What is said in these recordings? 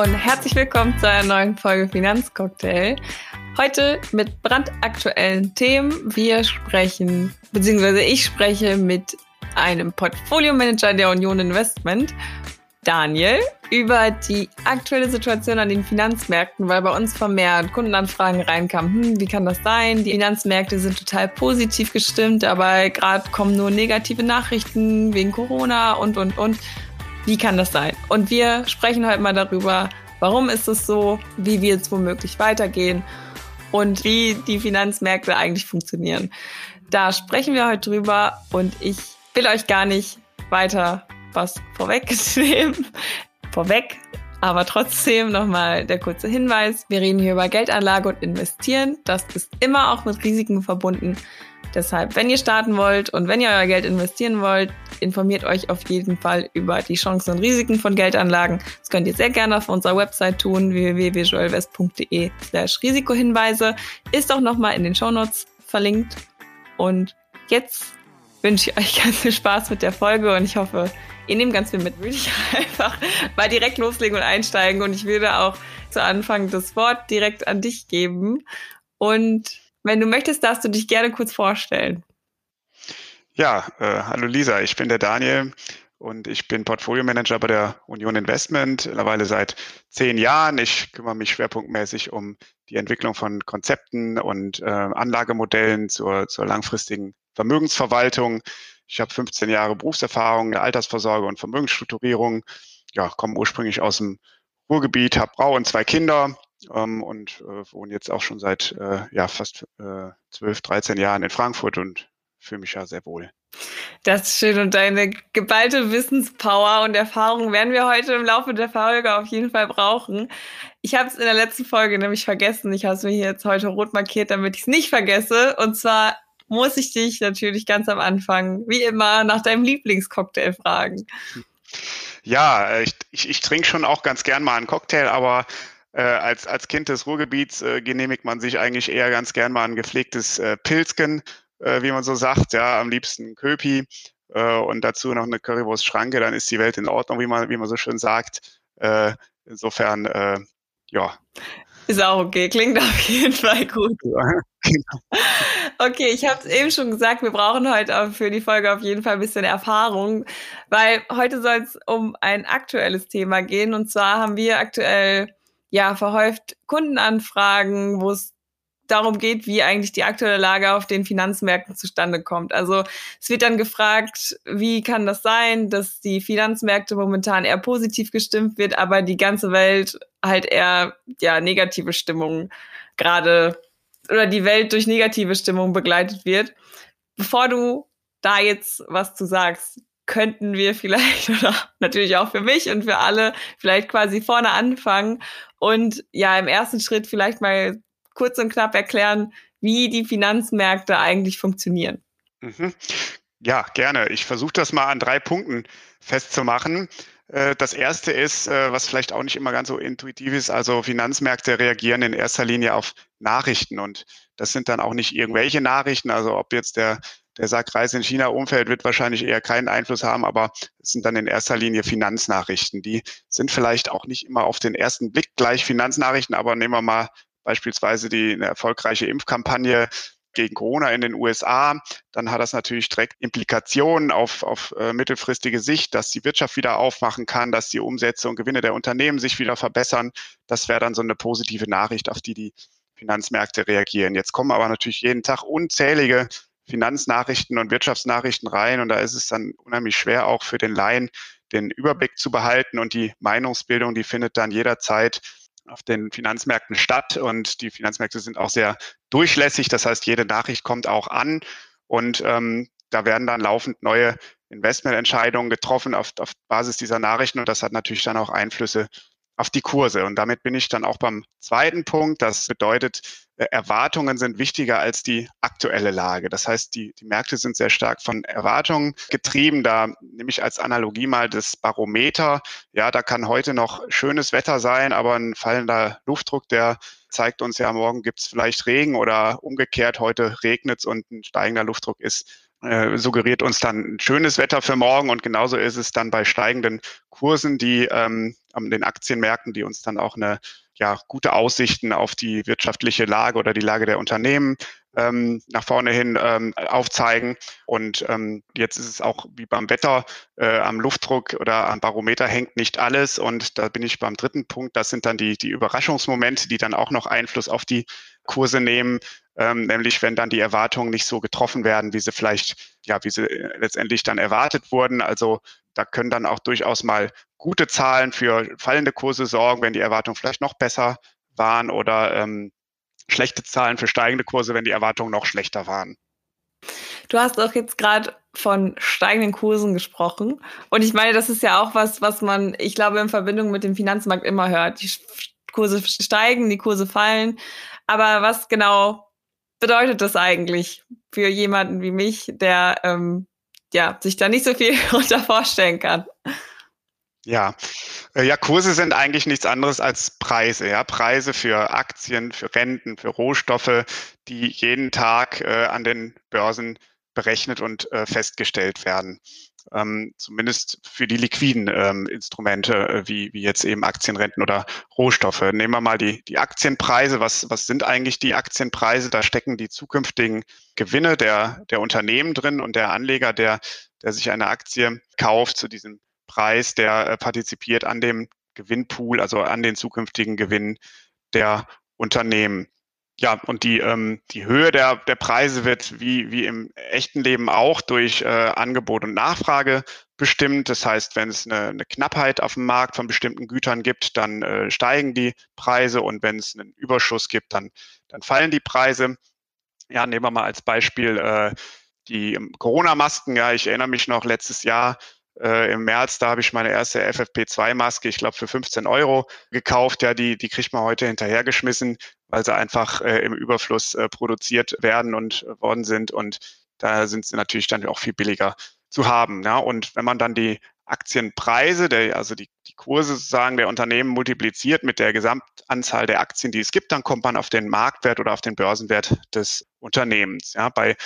Und herzlich willkommen zu einer neuen Folge Finanzcocktail. Heute mit brandaktuellen Themen. Wir sprechen, beziehungsweise ich spreche mit einem Portfolio-Manager der Union Investment, Daniel, über die aktuelle Situation an den Finanzmärkten, weil bei uns vermehrt Kundenanfragen reinkamen. Hm, wie kann das sein? Die Finanzmärkte sind total positiv gestimmt, aber gerade kommen nur negative Nachrichten wegen Corona und, und, und. Wie kann das sein? Und wir sprechen heute mal darüber, warum ist es so, wie wir es womöglich weitergehen und wie die Finanzmärkte eigentlich funktionieren. Da sprechen wir heute drüber und ich will euch gar nicht weiter was vorwegnehmen. Vorweg, aber trotzdem nochmal der kurze Hinweis. Wir reden hier über Geldanlage und Investieren. Das ist immer auch mit Risiken verbunden. Deshalb, wenn ihr starten wollt und wenn ihr euer Geld investieren wollt, informiert euch auf jeden Fall über die Chancen und Risiken von Geldanlagen. Das könnt ihr sehr gerne auf unserer Website tun, www.joelwest.de slash Risikohinweise. Ist auch nochmal in den Shownotes verlinkt. Und jetzt wünsche ich euch ganz viel Spaß mit der Folge und ich hoffe, ihr nehmt ganz viel mit. Würde ich einfach mal direkt loslegen und einsteigen und ich würde auch zu Anfang das Wort direkt an dich geben. Und wenn du möchtest, darfst du dich gerne kurz vorstellen. Ja, äh, hallo Lisa, ich bin der Daniel und ich bin Portfolio Manager bei der Union Investment, mittlerweile seit zehn Jahren. Ich kümmere mich schwerpunktmäßig um die Entwicklung von Konzepten und äh, Anlagemodellen zur, zur langfristigen Vermögensverwaltung. Ich habe 15 Jahre Berufserfahrung in der Altersvorsorge und Vermögensstrukturierung. Ja, komme ursprünglich aus dem Ruhrgebiet, habe Frau und zwei Kinder ähm, und äh, wohne jetzt auch schon seit äh, ja, fast äh, 12, 13 Jahren in Frankfurt und fühle mich ja sehr wohl. Das ist schön und deine geballte Wissenspower und Erfahrung werden wir heute im Laufe der Folge auf jeden Fall brauchen. Ich habe es in der letzten Folge nämlich vergessen. Ich habe es mir hier jetzt heute rot markiert, damit ich es nicht vergesse. Und zwar muss ich dich natürlich ganz am Anfang, wie immer, nach deinem Lieblingscocktail fragen. Ja, ich, ich, ich trinke schon auch ganz gern mal einen Cocktail, aber äh, als, als Kind des Ruhrgebiets äh, genehmigt man sich eigentlich eher ganz gern mal ein gepflegtes äh, Pilzken, äh, wie man so sagt, ja, am liebsten Köpi äh, und dazu noch eine Currywurst-Schranke, dann ist die Welt in Ordnung, wie man, wie man so schön sagt. Äh, insofern, äh, ja. Ist auch okay, klingt auf jeden Fall gut. Genau. Okay, ich habe es eben schon gesagt, wir brauchen heute für die Folge auf jeden Fall ein bisschen Erfahrung, weil heute soll es um ein aktuelles Thema gehen. Und zwar haben wir aktuell ja verhäuft Kundenanfragen, wo es darum geht, wie eigentlich die aktuelle Lage auf den Finanzmärkten zustande kommt. Also es wird dann gefragt, wie kann das sein, dass die Finanzmärkte momentan eher positiv gestimmt wird, aber die ganze Welt halt eher ja negative Stimmung gerade oder die Welt durch negative Stimmung begleitet wird. Bevor du da jetzt was zu sagst, könnten wir vielleicht oder natürlich auch für mich und für alle vielleicht quasi vorne anfangen und ja im ersten Schritt vielleicht mal kurz und knapp erklären, wie die Finanzmärkte eigentlich funktionieren. Mhm. Ja, gerne. Ich versuche das mal an drei Punkten festzumachen. Äh, das erste ist, äh, was vielleicht auch nicht immer ganz so intuitiv ist, also Finanzmärkte reagieren in erster Linie auf Nachrichten und das sind dann auch nicht irgendwelche Nachrichten, also ob jetzt der der Sackreis in China umfällt, wird wahrscheinlich eher keinen Einfluss haben, aber es sind dann in erster Linie Finanznachrichten. Die sind vielleicht auch nicht immer auf den ersten Blick gleich Finanznachrichten, aber nehmen wir mal beispielsweise die eine erfolgreiche Impfkampagne gegen Corona in den USA, dann hat das natürlich direkt Implikationen auf, auf äh, mittelfristige Sicht, dass die Wirtschaft wieder aufmachen kann, dass die Umsätze und Gewinne der Unternehmen sich wieder verbessern. Das wäre dann so eine positive Nachricht, auf die die Finanzmärkte reagieren. Jetzt kommen aber natürlich jeden Tag unzählige Finanznachrichten und Wirtschaftsnachrichten rein. Und da ist es dann unheimlich schwer auch für den Laien den Überblick zu behalten. Und die Meinungsbildung, die findet dann jederzeit auf den Finanzmärkten statt. Und die Finanzmärkte sind auch sehr durchlässig. Das heißt, jede Nachricht kommt auch an. Und ähm, da werden dann laufend neue Investmententscheidungen getroffen auf, auf Basis dieser Nachrichten. Und das hat natürlich dann auch Einflüsse auf die Kurse. Und damit bin ich dann auch beim zweiten Punkt. Das bedeutet, äh, Erwartungen sind wichtiger als die aktuelle Lage. Das heißt, die, die Märkte sind sehr stark von Erwartungen getrieben. Da nehme ich als Analogie mal das Barometer. Ja, da kann heute noch schönes Wetter sein, aber ein fallender Luftdruck, der zeigt uns ja, morgen gibt es vielleicht Regen oder umgekehrt, heute regnet es und ein steigender Luftdruck ist äh, suggeriert uns dann schönes Wetter für morgen und genauso ist es dann bei steigenden Kursen, die ähm, an den Aktienmärkten, die uns dann auch eine ja, gute Aussichten auf die wirtschaftliche Lage oder die Lage der Unternehmen ähm, nach vorne hin ähm, aufzeigen. Und ähm, jetzt ist es auch wie beim Wetter, äh, am Luftdruck oder am Barometer hängt nicht alles. Und da bin ich beim dritten Punkt. Das sind dann die, die Überraschungsmomente, die dann auch noch Einfluss auf die Kurse nehmen. Ähm, nämlich wenn dann die Erwartungen nicht so getroffen werden, wie sie vielleicht, ja, wie sie äh, letztendlich dann erwartet wurden. Also da können dann auch durchaus mal gute Zahlen für fallende Kurse sorgen, wenn die Erwartungen vielleicht noch besser waren oder ähm, schlechte Zahlen für steigende Kurse, wenn die Erwartungen noch schlechter waren. Du hast auch jetzt gerade von steigenden Kursen gesprochen. Und ich meine, das ist ja auch was, was man, ich glaube, in Verbindung mit dem Finanzmarkt immer hört. Die Kurse steigen, die Kurse fallen. Aber was genau bedeutet das eigentlich für jemanden wie mich, der ähm, ja, sich da nicht so viel unter vorstellen kann? Ja, äh, ja, Kurse sind eigentlich nichts anderes als Preise. Ja, Preise für Aktien, für Renten, für Rohstoffe, die jeden Tag äh, an den Börsen berechnet und äh, festgestellt werden. Ähm, zumindest für die liquiden ähm, Instrumente, äh, wie, wie jetzt eben Aktienrenten oder Rohstoffe. Nehmen wir mal die, die Aktienpreise. Was, was sind eigentlich die Aktienpreise? Da stecken die zukünftigen Gewinne der, der Unternehmen drin und der Anleger, der, der sich eine Aktie kauft zu diesem Preis, der äh, partizipiert an dem Gewinnpool, also an den zukünftigen Gewinnen der Unternehmen. Ja, und die, ähm, die Höhe der, der Preise wird wie, wie im echten Leben auch durch äh, Angebot und Nachfrage bestimmt. Das heißt, wenn es eine, eine Knappheit auf dem Markt von bestimmten Gütern gibt, dann äh, steigen die Preise und wenn es einen Überschuss gibt, dann, dann fallen die Preise. Ja, nehmen wir mal als Beispiel äh, die Corona-Masken. Ja, ich erinnere mich noch letztes Jahr äh, im März, da habe ich meine erste FFP2-Maske, ich glaube, für 15 Euro gekauft. Ja, die, die kriegt man heute hinterhergeschmissen, weil sie einfach äh, im Überfluss äh, produziert werden und äh, worden sind. Und da sind sie natürlich dann auch viel billiger zu haben. Ja. Und wenn man dann die Aktienpreise, der, also die, die Kurse sozusagen der Unternehmen multipliziert mit der Gesamtanzahl der Aktien, die es gibt, dann kommt man auf den Marktwert oder auf den Börsenwert des Unternehmens. Ja, bei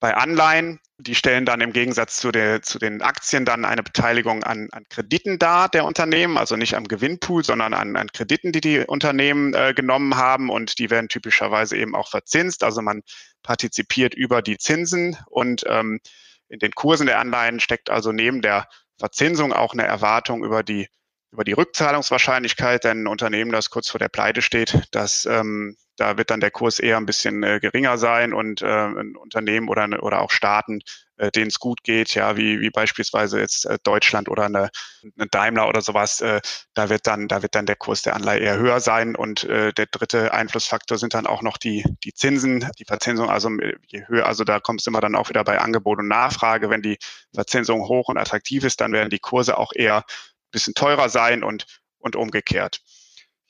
bei Anleihen, die stellen dann im Gegensatz zu, der, zu den Aktien dann eine Beteiligung an, an Krediten dar der Unternehmen, also nicht am Gewinnpool, sondern an, an Krediten, die die Unternehmen äh, genommen haben und die werden typischerweise eben auch verzinst. Also man partizipiert über die Zinsen und ähm, in den Kursen der Anleihen steckt also neben der Verzinsung auch eine Erwartung über die über die Rückzahlungswahrscheinlichkeit, denn ein Unternehmen, das kurz vor der Pleite steht, das ähm, da wird dann der Kurs eher ein bisschen äh, geringer sein und äh, ein Unternehmen oder, oder auch Staaten, äh, denen es gut geht, ja, wie, wie beispielsweise jetzt äh, Deutschland oder eine, eine Daimler oder sowas, äh, da wird dann, da wird dann der Kurs der Anleihe eher höher sein. Und äh, der dritte Einflussfaktor sind dann auch noch die, die Zinsen, die Verzinsung, also je höher, also da kommt es immer dann auch wieder bei Angebot und Nachfrage. Wenn die Verzinsung hoch und attraktiv ist, dann werden die Kurse auch eher ein bisschen teurer sein und, und umgekehrt.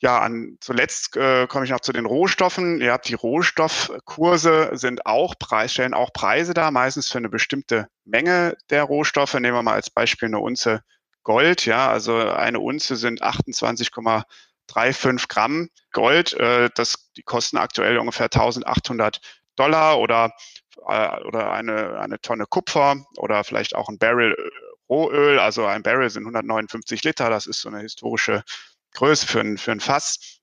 Ja, an, zuletzt äh, komme ich noch zu den Rohstoffen. Ihr habt die Rohstoffkurse sind auch Preis, stellen auch Preise dar, meistens für eine bestimmte Menge der Rohstoffe. Nehmen wir mal als Beispiel eine Unze Gold. Ja, also eine Unze sind 28,35 Gramm Gold. Äh, das, die kosten aktuell ungefähr 1800 Dollar oder, äh, oder eine, eine Tonne Kupfer oder vielleicht auch ein Barrel Rohöl. Also ein Barrel sind 159 Liter. Das ist so eine historische Größe für ein, für ein Fass.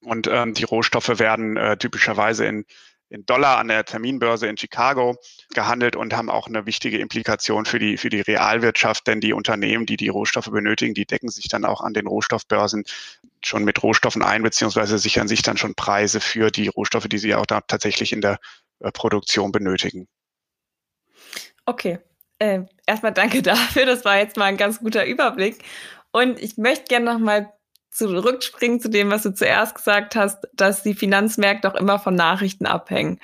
Und ähm, die Rohstoffe werden äh, typischerweise in, in Dollar an der Terminbörse in Chicago gehandelt und haben auch eine wichtige Implikation für die, für die Realwirtschaft, denn die Unternehmen, die die Rohstoffe benötigen, die decken sich dann auch an den Rohstoffbörsen schon mit Rohstoffen ein, beziehungsweise sichern sich dann schon Preise für die Rohstoffe, die sie auch da tatsächlich in der äh, Produktion benötigen. Okay. Äh, erstmal danke dafür. Das war jetzt mal ein ganz guter Überblick. Und ich möchte gerne noch mal zurückspringen zu dem, was du zuerst gesagt hast, dass die Finanzmärkte auch immer von Nachrichten abhängen.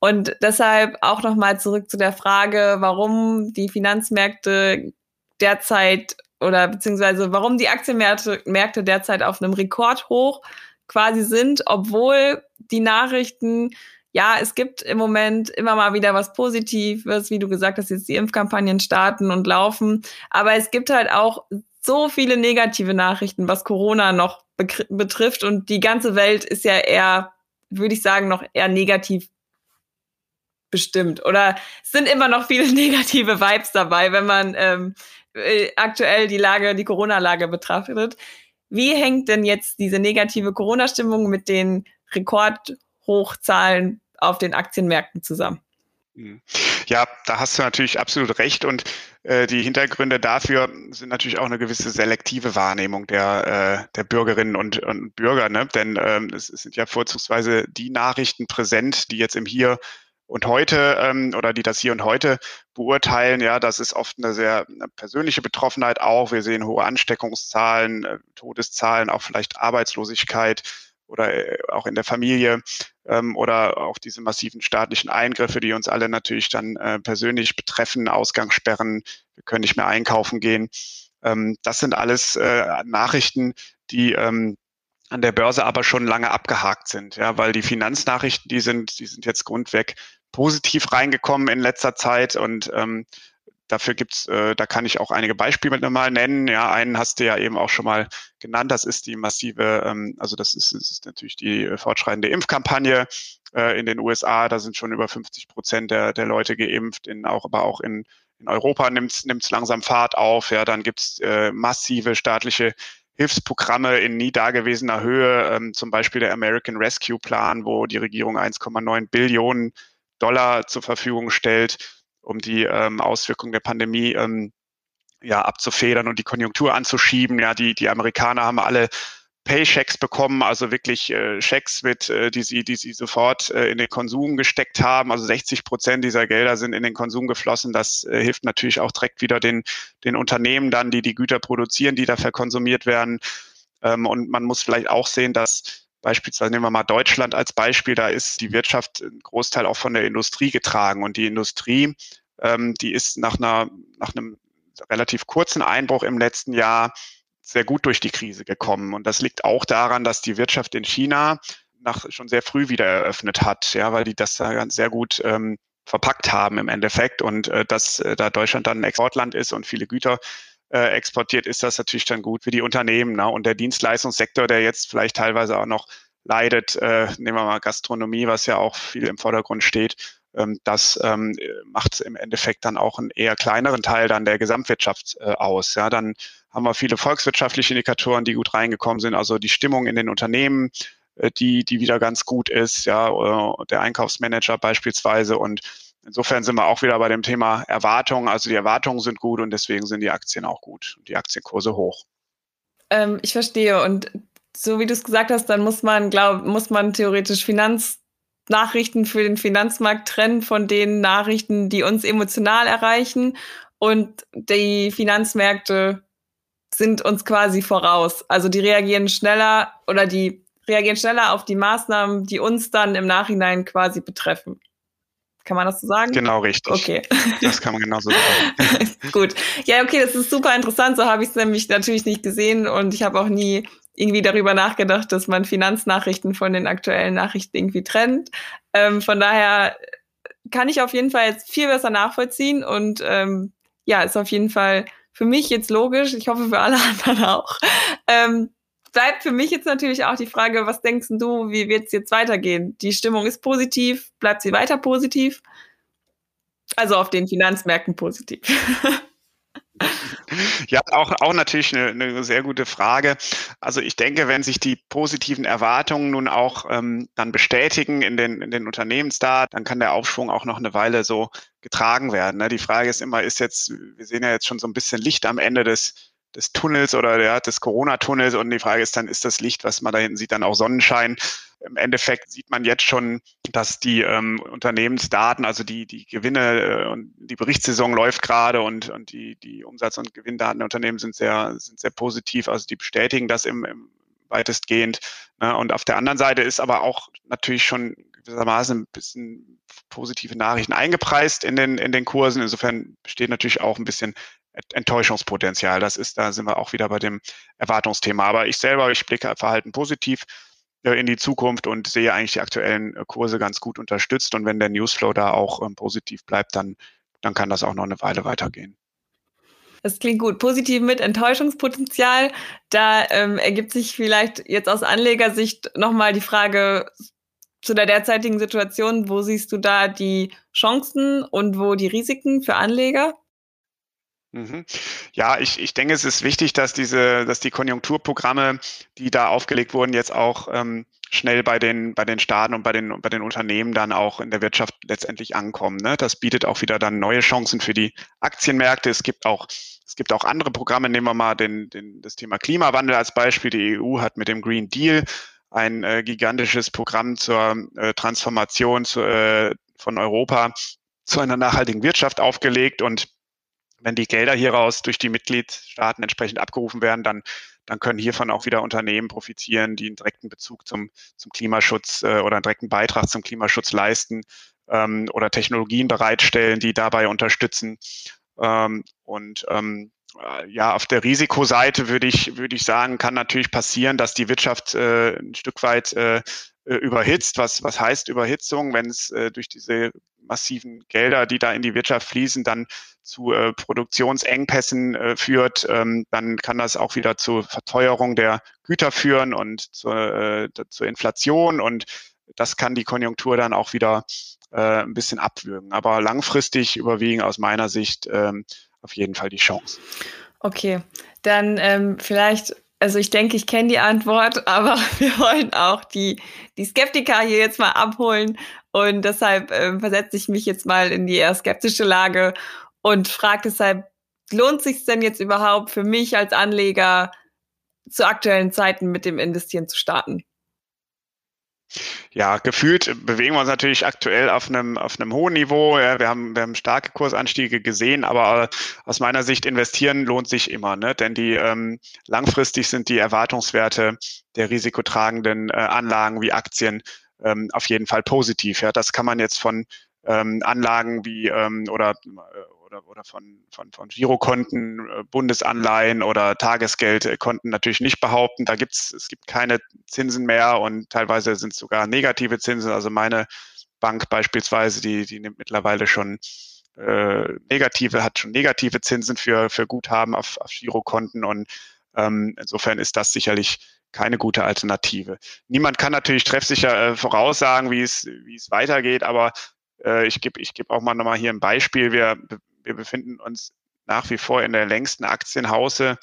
Und deshalb auch nochmal zurück zu der Frage, warum die Finanzmärkte derzeit oder beziehungsweise warum die Aktienmärkte Märkte derzeit auf einem Rekordhoch quasi sind, obwohl die Nachrichten ja, es gibt im Moment immer mal wieder was Positives, wie du gesagt hast, jetzt die Impfkampagnen starten und laufen. Aber es gibt halt auch so viele negative Nachrichten, was Corona noch betrifft. Und die ganze Welt ist ja eher, würde ich sagen, noch eher negativ bestimmt. Oder es sind immer noch viele negative Vibes dabei, wenn man ähm, äh, aktuell die Lage, die Corona-Lage betrachtet. Wie hängt denn jetzt diese negative Corona-Stimmung mit den Rekordhochzahlen auf den Aktienmärkten zusammen? Mhm. Ja, da hast du natürlich absolut recht. Und äh, die Hintergründe dafür sind natürlich auch eine gewisse selektive Wahrnehmung der, äh, der Bürgerinnen und, und Bürger. Ne? Denn ähm, es, sind ja vorzugsweise die Nachrichten präsent, die jetzt im Hier und heute ähm, oder die das Hier und heute beurteilen. Ja, das ist oft eine sehr eine persönliche Betroffenheit auch. Wir sehen hohe Ansteckungszahlen, äh, Todeszahlen, auch vielleicht Arbeitslosigkeit oder äh, auch in der Familie ähm, oder auch diese massiven staatlichen Eingriffe, die uns alle natürlich dann äh, persönlich betreffen, Ausgangssperren, wir können nicht mehr einkaufen gehen. Ähm, das sind alles äh, Nachrichten, die ähm, an der Börse aber schon lange abgehakt sind, ja, weil die Finanznachrichten, die sind, die sind jetzt grundweg positiv reingekommen in letzter Zeit und ähm, Dafür gibt's, äh, da kann ich auch einige Beispiele mal nennen. Ja, einen hast du ja eben auch schon mal genannt. Das ist die massive, ähm, also das ist, das ist natürlich die äh, fortschreitende Impfkampagne äh, in den USA. Da sind schon über 50 Prozent der, der Leute geimpft, in auch, aber auch in, in Europa nimmt es langsam Fahrt auf. Ja, dann gibt's äh, massive staatliche Hilfsprogramme in nie dagewesener Höhe, ähm, zum Beispiel der American Rescue Plan, wo die Regierung 1,9 Billionen Dollar zur Verfügung stellt um die ähm, Auswirkungen der Pandemie ähm, ja, abzufedern und die Konjunktur anzuschieben. Ja, die, die Amerikaner haben alle Paychecks bekommen, also wirklich äh, Schecks mit, äh, die sie, die sie sofort äh, in den Konsum gesteckt haben. Also 60 Prozent dieser Gelder sind in den Konsum geflossen. Das äh, hilft natürlich auch direkt wieder den, den Unternehmen dann, die die Güter produzieren, die da verkonsumiert werden. Ähm, und man muss vielleicht auch sehen, dass Beispielsweise nehmen wir mal Deutschland als Beispiel, da ist die Wirtschaft ein Großteil auch von der Industrie getragen und die Industrie, ähm, die ist nach einer, nach einem relativ kurzen Einbruch im letzten Jahr sehr gut durch die Krise gekommen. Und das liegt auch daran, dass die Wirtschaft in China nach, schon sehr früh wieder eröffnet hat, ja, weil die das da ganz sehr gut ähm, verpackt haben im Endeffekt und äh, dass äh, da Deutschland dann ein Exportland ist und viele Güter äh, exportiert, ist das natürlich dann gut für die Unternehmen. Ne? Und der Dienstleistungssektor, der jetzt vielleicht teilweise auch noch leidet, äh, nehmen wir mal Gastronomie, was ja auch viel im Vordergrund steht, ähm, das ähm, macht im Endeffekt dann auch einen eher kleineren Teil dann der Gesamtwirtschaft äh, aus. Ja, dann haben wir viele volkswirtschaftliche Indikatoren, die gut reingekommen sind, also die Stimmung in den Unternehmen, äh, die, die wieder ganz gut ist, ja, äh, der Einkaufsmanager beispielsweise und Insofern sind wir auch wieder bei dem Thema Erwartungen. Also die Erwartungen sind gut und deswegen sind die Aktien auch gut und die Aktienkurse hoch. Ähm, ich verstehe. Und so wie du es gesagt hast, dann muss man, glaub, muss man theoretisch Finanznachrichten für den Finanzmarkt trennen von den Nachrichten, die uns emotional erreichen. Und die Finanzmärkte sind uns quasi voraus. Also die reagieren schneller oder die reagieren schneller auf die Maßnahmen, die uns dann im Nachhinein quasi betreffen. Kann man das so sagen? Genau, richtig. Okay. Das kann man genauso sagen. Gut. Ja, okay, das ist super interessant. So habe ich es nämlich natürlich nicht gesehen und ich habe auch nie irgendwie darüber nachgedacht, dass man Finanznachrichten von den aktuellen Nachrichten irgendwie trennt. Ähm, von daher kann ich auf jeden Fall jetzt viel besser nachvollziehen und ähm, ja, ist auf jeden Fall für mich jetzt logisch. Ich hoffe für alle anderen auch. Ähm, bleibt für mich jetzt natürlich auch die Frage, was denkst du, wie wird es jetzt weitergehen? Die Stimmung ist positiv, bleibt sie weiter positiv? Also auf den Finanzmärkten positiv. Ja, auch, auch natürlich eine, eine sehr gute Frage. Also ich denke, wenn sich die positiven Erwartungen nun auch ähm, dann bestätigen in den, in den Unternehmensdaten, dann kann der Aufschwung auch noch eine Weile so getragen werden. Ne? Die Frage ist immer, ist jetzt, wir sehen ja jetzt schon so ein bisschen Licht am Ende des, des Tunnels oder ja, des Corona-Tunnels. Und die Frage ist dann, ist das Licht, was man da hinten sieht, dann auch Sonnenschein? Im Endeffekt sieht man jetzt schon, dass die ähm, Unternehmensdaten, also die, die Gewinne äh, und die Berichtssaison läuft gerade und, und die, die Umsatz- und Gewinndaten der Unternehmen sind sehr, sind sehr positiv. Also die bestätigen das im, im weitestgehend. Ne? Und auf der anderen Seite ist aber auch natürlich schon gewissermaßen ein bisschen positive Nachrichten eingepreist in den, in den Kursen. Insofern besteht natürlich auch ein bisschen Enttäuschungspotenzial. Das ist, da sind wir auch wieder bei dem Erwartungsthema. Aber ich selber, ich blicke Verhalten positiv äh, in die Zukunft und sehe eigentlich die aktuellen äh, Kurse ganz gut unterstützt. Und wenn der Newsflow da auch ähm, positiv bleibt, dann, dann kann das auch noch eine Weile weitergehen. Das klingt gut. Positiv mit Enttäuschungspotenzial. Da ähm, ergibt sich vielleicht jetzt aus Anlegersicht nochmal die Frage zu der derzeitigen Situation. Wo siehst du da die Chancen und wo die Risiken für Anleger? Mhm. Ja, ich, ich denke, es ist wichtig, dass diese, dass die Konjunkturprogramme, die da aufgelegt wurden, jetzt auch ähm, schnell bei den, bei den Staaten und bei den, bei den Unternehmen dann auch in der Wirtschaft letztendlich ankommen. Ne? Das bietet auch wieder dann neue Chancen für die Aktienmärkte. Es gibt auch, es gibt auch andere Programme. Nehmen wir mal den, den, das Thema Klimawandel als Beispiel. Die EU hat mit dem Green Deal ein äh, gigantisches Programm zur äh, Transformation zu, äh, von Europa zu einer nachhaltigen Wirtschaft aufgelegt und wenn die Gelder hieraus durch die Mitgliedstaaten entsprechend abgerufen werden, dann, dann können hiervon auch wieder Unternehmen profitieren, die einen direkten Bezug zum, zum Klimaschutz äh, oder einen direkten Beitrag zum Klimaschutz leisten ähm, oder Technologien bereitstellen, die dabei unterstützen. Ähm, und ähm, äh, ja, auf der Risikoseite würde ich, würde ich sagen, kann natürlich passieren, dass die Wirtschaft äh, ein Stück weit äh, überhitzt. Was, was heißt Überhitzung, wenn es äh, durch diese massiven Gelder, die da in die Wirtschaft fließen, dann zu äh, Produktionsengpässen äh, führt, ähm, dann kann das auch wieder zu Verteuerung der Güter führen und zur, äh, zur Inflation und das kann die Konjunktur dann auch wieder äh, ein bisschen abwürgen. Aber langfristig überwiegen aus meiner Sicht ähm, auf jeden Fall die Chance. Okay, dann ähm, vielleicht also ich denke, ich kenne die Antwort, aber wir wollen auch die, die Skeptiker hier jetzt mal abholen. Und deshalb äh, versetze ich mich jetzt mal in die eher skeptische Lage und frage deshalb, lohnt sich denn jetzt überhaupt für mich als Anleger zu aktuellen Zeiten mit dem Investieren zu starten? Ja, gefühlt bewegen wir uns natürlich aktuell auf einem, auf einem hohen Niveau. Ja, wir, haben, wir haben starke Kursanstiege gesehen, aber aus meiner Sicht investieren lohnt sich immer, ne? denn die ähm, langfristig sind die Erwartungswerte der risikotragenden äh, Anlagen wie Aktien ähm, auf jeden Fall positiv. Ja, das kann man jetzt von ähm, Anlagen wie ähm, oder äh, oder, oder von, von, von Girokonten, äh, Bundesanleihen oder Tagesgeldkonten natürlich nicht behaupten. Da gibt's, es gibt keine Zinsen mehr und teilweise sind es sogar negative Zinsen. Also meine Bank beispielsweise, die, die nimmt mittlerweile schon äh, negative, hat schon negative Zinsen für, für Guthaben auf, auf Girokonten und ähm, insofern ist das sicherlich keine gute Alternative. Niemand kann natürlich treffsicher äh, voraussagen, wie es, wie es weitergeht, aber äh, ich gebe ich geb auch mal nochmal hier ein Beispiel. Wir wir befinden uns nach wie vor in der längsten Aktienhause,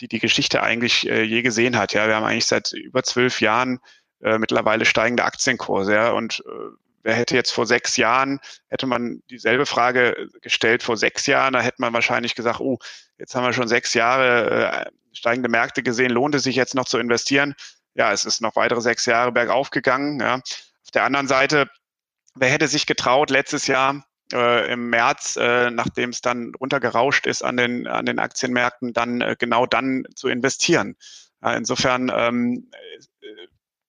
die die Geschichte eigentlich äh, je gesehen hat. Ja, wir haben eigentlich seit über zwölf Jahren äh, mittlerweile steigende Aktienkurse. Ja, und äh, wer hätte jetzt vor sechs Jahren, hätte man dieselbe Frage gestellt vor sechs Jahren, da hätte man wahrscheinlich gesagt, oh, jetzt haben wir schon sechs Jahre äh, steigende Märkte gesehen, lohnt es sich jetzt noch zu investieren? Ja, es ist noch weitere sechs Jahre bergauf gegangen. Ja. Auf der anderen Seite, wer hätte sich getraut, letztes Jahr äh, im März, äh, nachdem es dann runtergerauscht ist an den, an den Aktienmärkten, dann äh, genau dann zu investieren. Ja, insofern ähm, äh,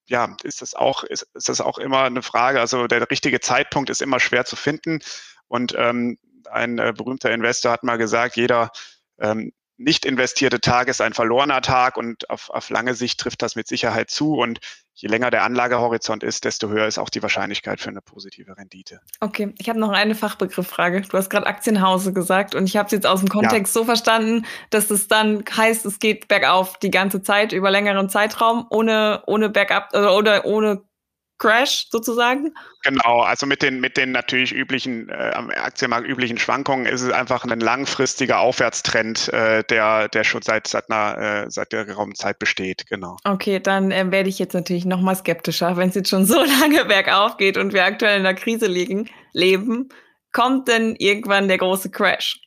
ja, ist das auch, ist, ist das auch immer eine Frage. Also der richtige Zeitpunkt ist immer schwer zu finden. Und ähm, ein äh, berühmter Investor hat mal gesagt, jeder ähm, nicht investierte Tag ist ein verlorener Tag und auf, auf lange Sicht trifft das mit Sicherheit zu. Und je länger der Anlagehorizont ist, desto höher ist auch die Wahrscheinlichkeit für eine positive Rendite. Okay, ich habe noch eine Fachbegriffsfrage. Du hast gerade Aktienhause gesagt und ich habe es jetzt aus dem Kontext ja. so verstanden, dass es dann heißt, es geht bergauf die ganze Zeit über längeren Zeitraum ohne ohne bergab oder ohne Crash sozusagen? Genau, also mit den, mit den natürlich üblichen, äh, am Aktienmarkt üblichen Schwankungen ist es einfach ein langfristiger Aufwärtstrend, äh, der, der schon seit, seit einer, äh, seit der geraumen Zeit besteht, genau. Okay, dann äh, werde ich jetzt natürlich noch mal skeptischer, wenn es jetzt schon so lange bergauf geht und wir aktuell in der Krise liegen, leben. Kommt denn irgendwann der große Crash?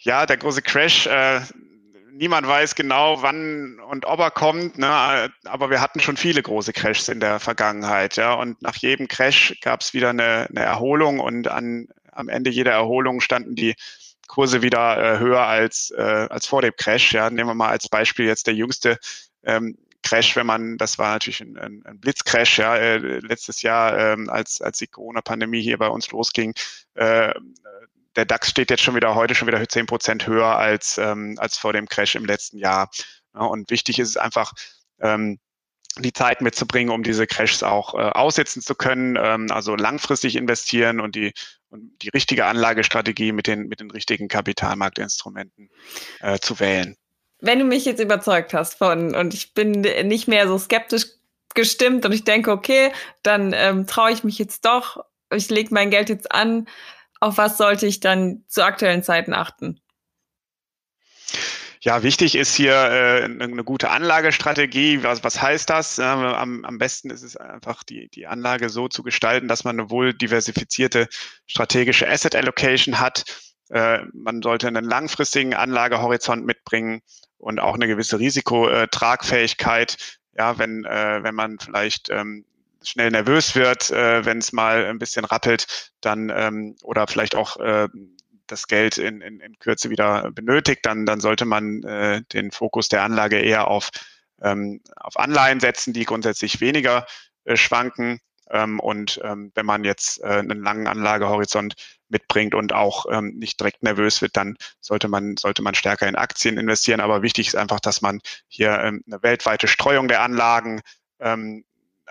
Ja, der große Crash, äh, niemand weiß genau, wann und ob er kommt, ne? aber wir hatten schon viele große Crashs in der Vergangenheit. Ja? Und nach jedem Crash gab es wieder eine, eine Erholung und an, am Ende jeder Erholung standen die Kurse wieder äh, höher als, äh, als vor dem Crash. Ja? Nehmen wir mal als Beispiel jetzt der jüngste ähm, Crash, wenn man, das war natürlich ein, ein, ein Blitzcrash, ja, äh, letztes Jahr, ähm, als, als die Corona-Pandemie hier bei uns losging, äh, der DAX steht jetzt schon wieder heute schon wieder zehn Prozent höher als, ähm, als vor dem Crash im letzten Jahr. Ja, und wichtig ist es einfach, ähm, die Zeit mitzubringen, um diese Crashs auch äh, aussitzen zu können, ähm, also langfristig investieren und die, und die richtige Anlagestrategie mit den, mit den richtigen Kapitalmarktinstrumenten äh, zu wählen. Wenn du mich jetzt überzeugt hast von, und ich bin nicht mehr so skeptisch gestimmt und ich denke, okay, dann ähm, traue ich mich jetzt doch, ich lege mein Geld jetzt an, auf was sollte ich dann zu aktuellen Zeiten achten? Ja, wichtig ist hier äh, eine gute Anlagestrategie. Was, was heißt das? am, am besten ist es einfach, die, die Anlage so zu gestalten, dass man eine wohl diversifizierte strategische Asset Allocation hat. Äh, man sollte einen langfristigen Anlagehorizont mitbringen und auch eine gewisse Risikotragfähigkeit. Ja, wenn, äh, wenn man vielleicht ähm, schnell nervös wird, äh, wenn es mal ein bisschen rappelt, dann ähm, oder vielleicht auch äh, das Geld in, in, in Kürze wieder benötigt, dann, dann sollte man äh, den Fokus der Anlage eher auf, ähm, auf Anleihen setzen, die grundsätzlich weniger äh, schwanken. Ähm, und ähm, wenn man jetzt äh, einen langen Anlagehorizont mitbringt und auch ähm, nicht direkt nervös wird, dann sollte man, sollte man stärker in Aktien investieren. Aber wichtig ist einfach, dass man hier ähm, eine weltweite Streuung der Anlagen ähm,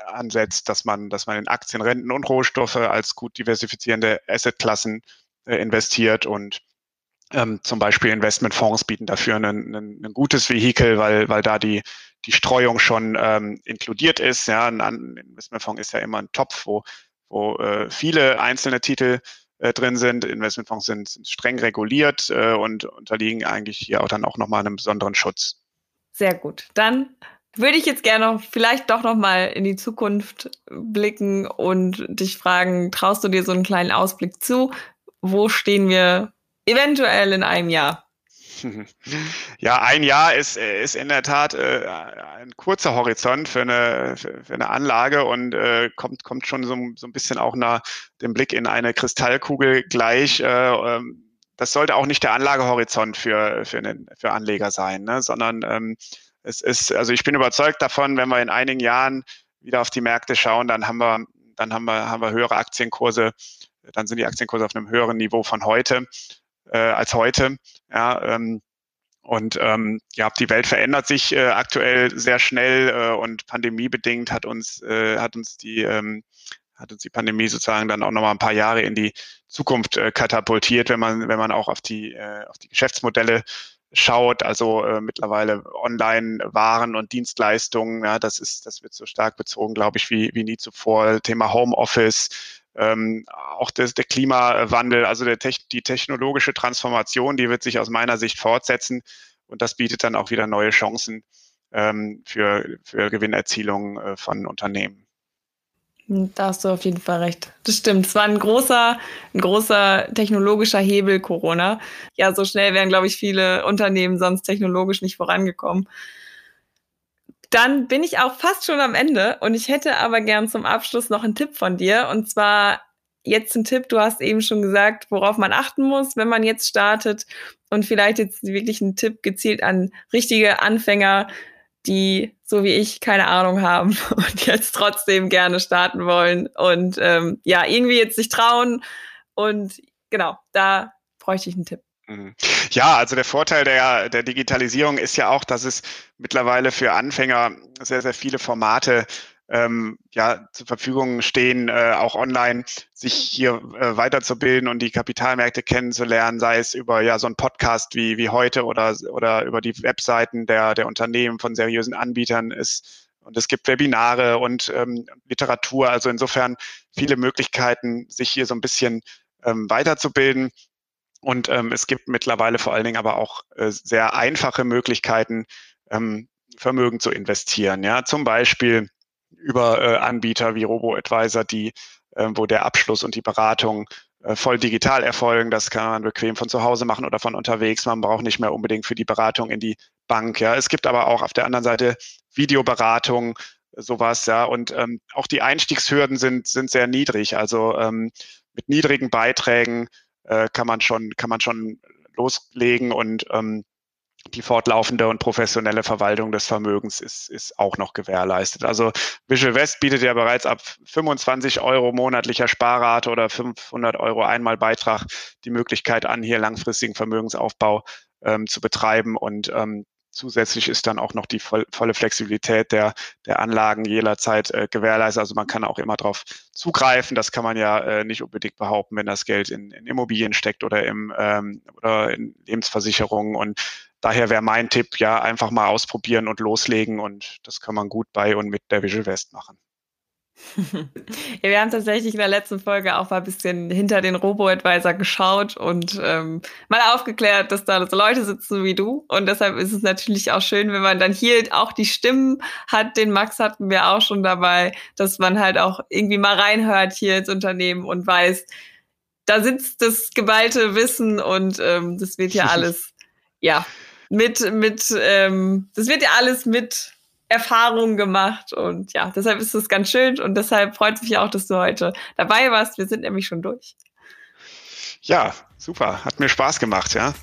ansetzt, dass man, dass man in Aktien, Renten und Rohstoffe als gut diversifizierende Assetklassen äh, investiert und ähm, zum Beispiel Investmentfonds bieten dafür ein, gutes Vehikel, weil, weil da die, die Streuung schon ähm, inkludiert ist. Ja, ein, ein Investmentfonds ist ja immer ein Topf, wo, wo äh, viele einzelne Titel äh, drin sind. Investmentfonds sind, sind streng reguliert äh, und unterliegen eigentlich hier auch dann auch nochmal einem besonderen Schutz. Sehr gut. Dann würde ich jetzt gerne vielleicht doch noch mal in die Zukunft blicken und dich fragen, traust du dir so einen kleinen Ausblick zu? Wo stehen wir eventuell in einem Jahr? Ja, ein Jahr ist, ist in der Tat äh, ein kurzer Horizont für eine, für, für eine Anlage und äh, kommt, kommt schon so, so ein bisschen auch nach dem Blick in eine Kristallkugel gleich. Äh, ähm, das sollte auch nicht der Anlagehorizont für, für, einen, für Anleger sein, ne? sondern ähm, es ist, also ich bin überzeugt davon, wenn wir in einigen Jahren wieder auf die Märkte schauen, dann haben wir, dann haben wir, haben wir höhere Aktienkurse, dann sind die Aktienkurse auf einem höheren Niveau von heute äh, als heute. Ja, ähm, und ähm, ja, die Welt verändert sich äh, aktuell sehr schnell äh, und pandemiebedingt hat uns äh, hat uns die ähm, hat uns die Pandemie sozusagen dann auch noch mal ein paar Jahre in die Zukunft äh, katapultiert, wenn man wenn man auch auf die äh, auf die Geschäftsmodelle schaut, also äh, mittlerweile Online-Waren und Dienstleistungen, ja, das ist, das wird so stark bezogen, glaube ich, wie, wie nie zuvor. Thema Homeoffice, ähm, auch das, der Klimawandel, also der, die technologische Transformation, die wird sich aus meiner Sicht fortsetzen und das bietet dann auch wieder neue Chancen ähm, für, für Gewinnerzielung äh, von Unternehmen. Da hast du auf jeden Fall recht. Das stimmt. Es war ein großer, ein großer technologischer Hebel, Corona. Ja, so schnell wären, glaube ich, viele Unternehmen sonst technologisch nicht vorangekommen. Dann bin ich auch fast schon am Ende und ich hätte aber gern zum Abschluss noch einen Tipp von dir. Und zwar jetzt ein Tipp, du hast eben schon gesagt, worauf man achten muss, wenn man jetzt startet. Und vielleicht jetzt wirklich ein Tipp gezielt an richtige Anfänger, die so wie ich keine Ahnung haben und jetzt trotzdem gerne starten wollen und ähm, ja, irgendwie jetzt sich trauen. Und genau, da bräuchte ich einen Tipp. Mhm. Ja, also der Vorteil der, der Digitalisierung ist ja auch, dass es mittlerweile für Anfänger sehr, sehr viele Formate ähm, ja, zur Verfügung stehen, äh, auch online sich hier äh, weiterzubilden und die Kapitalmärkte kennenzulernen, sei es über ja so ein Podcast wie, wie heute oder, oder über die Webseiten der, der Unternehmen von seriösen Anbietern ist. Und es gibt Webinare und ähm, Literatur, also insofern viele Möglichkeiten, sich hier so ein bisschen ähm, weiterzubilden. Und ähm, es gibt mittlerweile vor allen Dingen aber auch äh, sehr einfache Möglichkeiten, ähm, Vermögen zu investieren. Ja, zum Beispiel über äh, Anbieter wie Robo-Advisor, die, äh, wo der Abschluss und die Beratung äh, voll digital erfolgen. Das kann man bequem von zu Hause machen oder von unterwegs. Man braucht nicht mehr unbedingt für die Beratung in die Bank. Ja, es gibt aber auch auf der anderen Seite Videoberatung, sowas. Ja, und ähm, auch die Einstiegshürden sind sind sehr niedrig. Also ähm, mit niedrigen Beiträgen äh, kann man schon kann man schon loslegen und ähm, die fortlaufende und professionelle Verwaltung des Vermögens ist, ist auch noch gewährleistet. Also Visual West bietet ja bereits ab 25 Euro monatlicher Sparrate oder 500 Euro Einmalbeitrag die Möglichkeit an, hier langfristigen Vermögensaufbau ähm, zu betreiben und ähm, Zusätzlich ist dann auch noch die voll, volle Flexibilität der, der Anlagen jederzeit äh, gewährleistet. Also man kann auch immer darauf zugreifen. Das kann man ja äh, nicht unbedingt behaupten, wenn das Geld in, in Immobilien steckt oder, im, ähm, oder in Lebensversicherungen. Und daher wäre mein Tipp, ja, einfach mal ausprobieren und loslegen. Und das kann man gut bei und mit der Visual West machen. Ja, wir haben tatsächlich in der letzten Folge auch mal ein bisschen hinter den Robo-Advisor geschaut und ähm, mal aufgeklärt, dass da so Leute sitzen wie du. Und deshalb ist es natürlich auch schön, wenn man dann hier auch die Stimmen hat. Den Max hatten wir auch schon dabei, dass man halt auch irgendwie mal reinhört hier ins Unternehmen und weiß, da sitzt das geballte Wissen und ähm, das wird ja alles, ja, mit, mit, ähm, das wird ja alles mit Erfahrungen gemacht und ja, deshalb ist es ganz schön und deshalb freut es mich auch, dass du heute dabei warst. Wir sind nämlich schon durch. Ja, super. Hat mir Spaß gemacht, ja.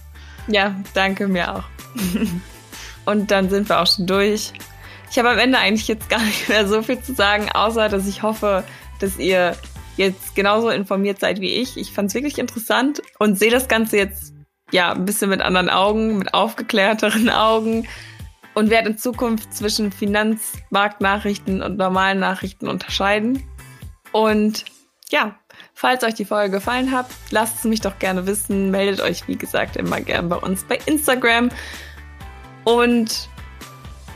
Ja, danke mir auch. und dann sind wir auch schon durch. Ich habe am Ende eigentlich jetzt gar nicht mehr so viel zu sagen, außer dass ich hoffe, dass ihr jetzt genauso informiert seid wie ich. Ich fand es wirklich interessant und sehe das Ganze jetzt ja ein bisschen mit anderen Augen, mit aufgeklärteren Augen und werde in Zukunft zwischen Finanzmarktnachrichten und normalen Nachrichten unterscheiden. Und ja, falls euch die Folge gefallen hat, lasst es mich doch gerne wissen. Meldet euch, wie gesagt, immer gern bei uns bei Instagram. Und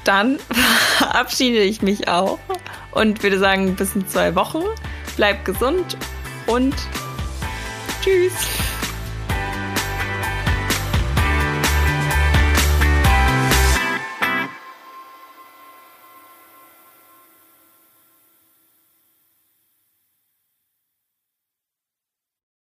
dann verabschiede ich mich auch und würde sagen, bis in zwei Wochen. Bleibt gesund und tschüss.